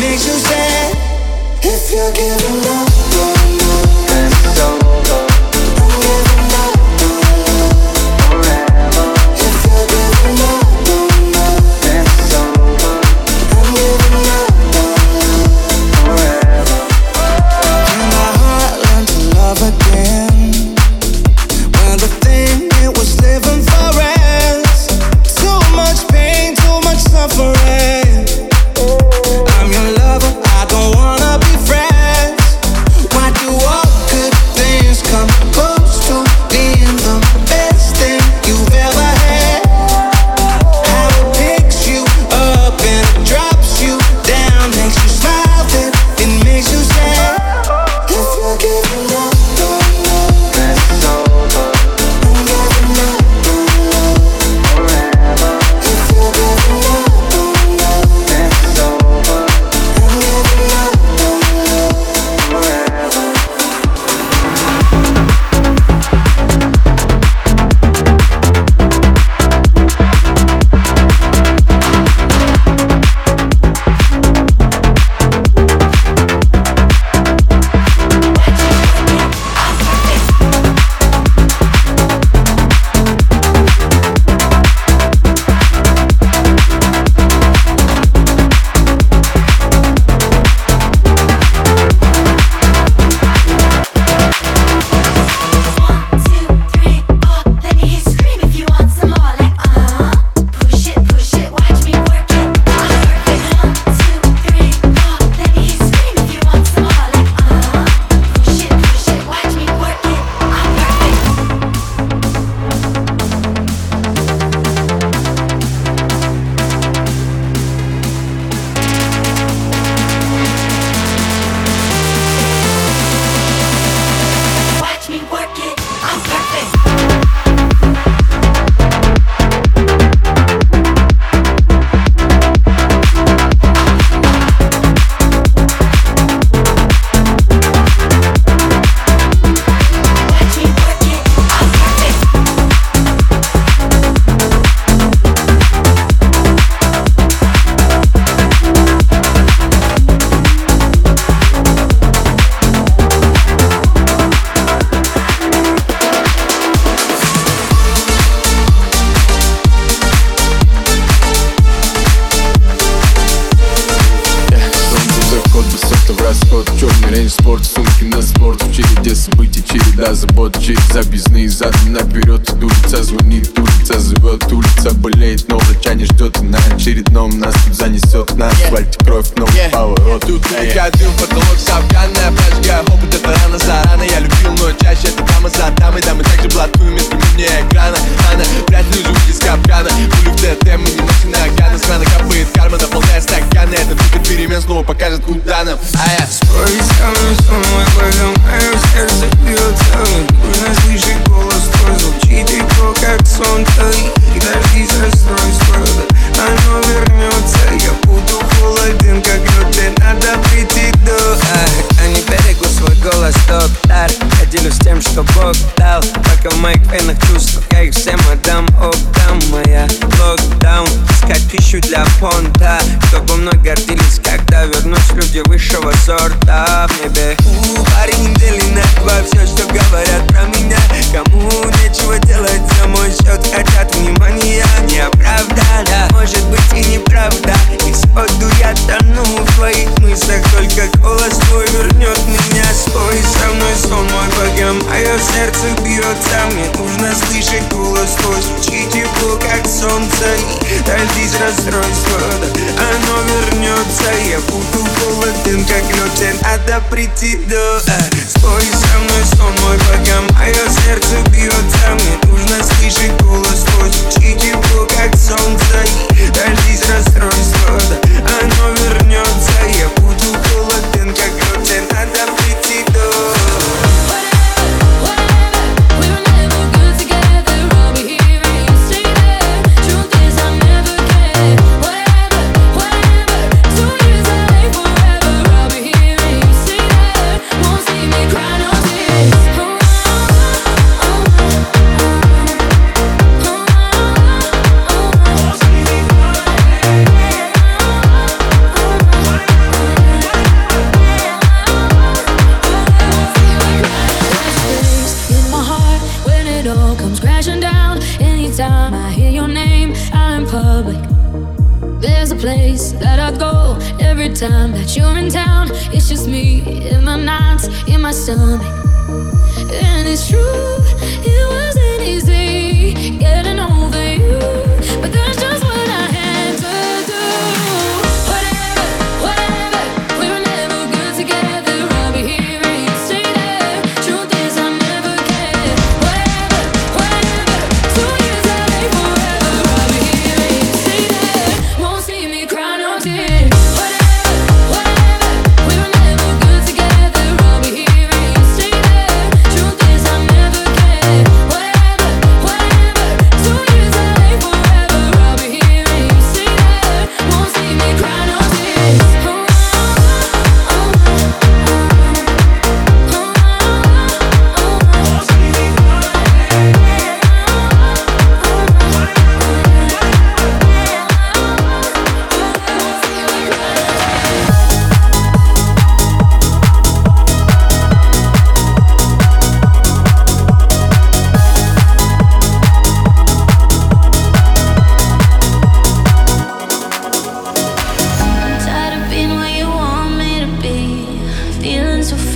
Makes you sad. If you're giving up Парень спорт, ссылки на спорт. В череде событий, череда забот. Через объездные задом наперед Улица звонит, улица зовет. Улица болеет, но врача не ждет. И на очередном нас тут занесет. На асфальте кровь, но yeah. поворот. Тут yeah. один потолок, совганная прачка Опыт это рано за Я вернусь к люди высшего сорта в небе. У, парень, дели на два все, что говорят про меня? Кому нечего делать, за мой счет хотят внимания. Неоправданно, может быть и неправда. Я ну, в твоих мыслях Только голос твой вернет меня. Свой со мной сон мой богам Мое а сердце бьется Мне нужно слышать голос твой Звучи его как солнце. И дождись расстройства да, Оно вернется Я буду холоден, как лед Тебе надо прийти до да. Свой со мной сон мой богам Мое а сердце бьется Мне нужно слышать голос твой Звучи его как солнце. when it all comes crashing down. Anytime I hear your name out in public, there's a place that I go every time that you're in town. It's just me in my knots in my stomach. And it's true, it wasn't easy getting over you, but that's just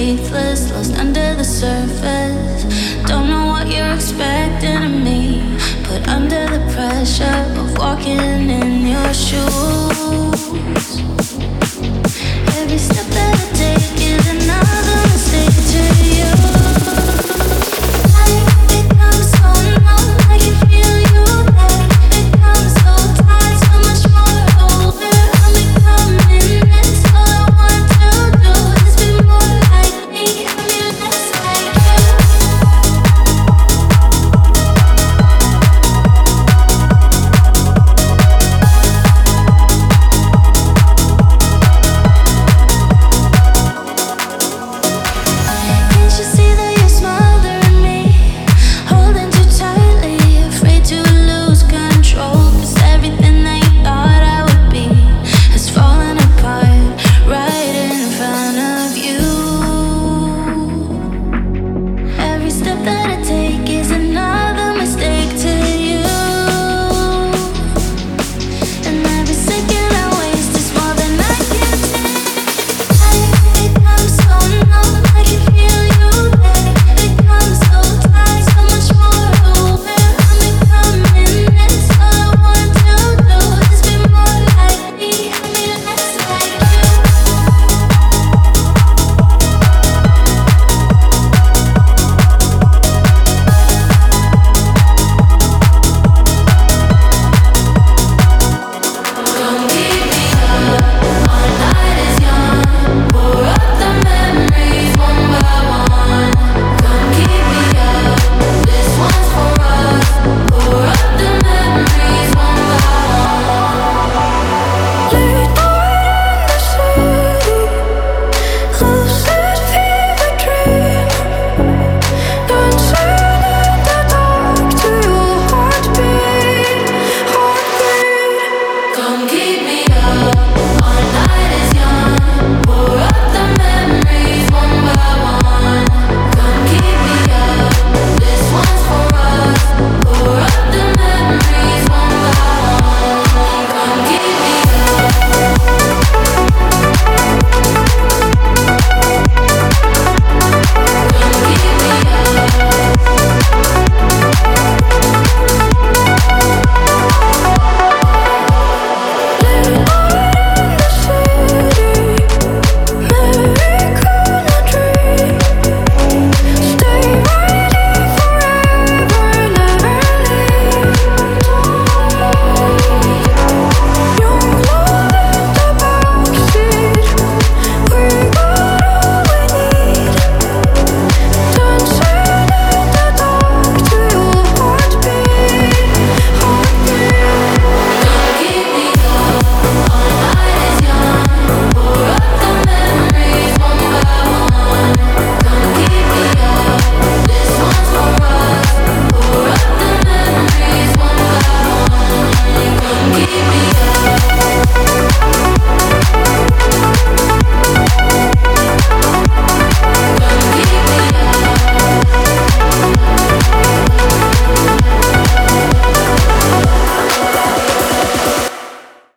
faithless, lost under the surface. Don't know what you're expecting of me. Put under the pressure of walking in your shoes.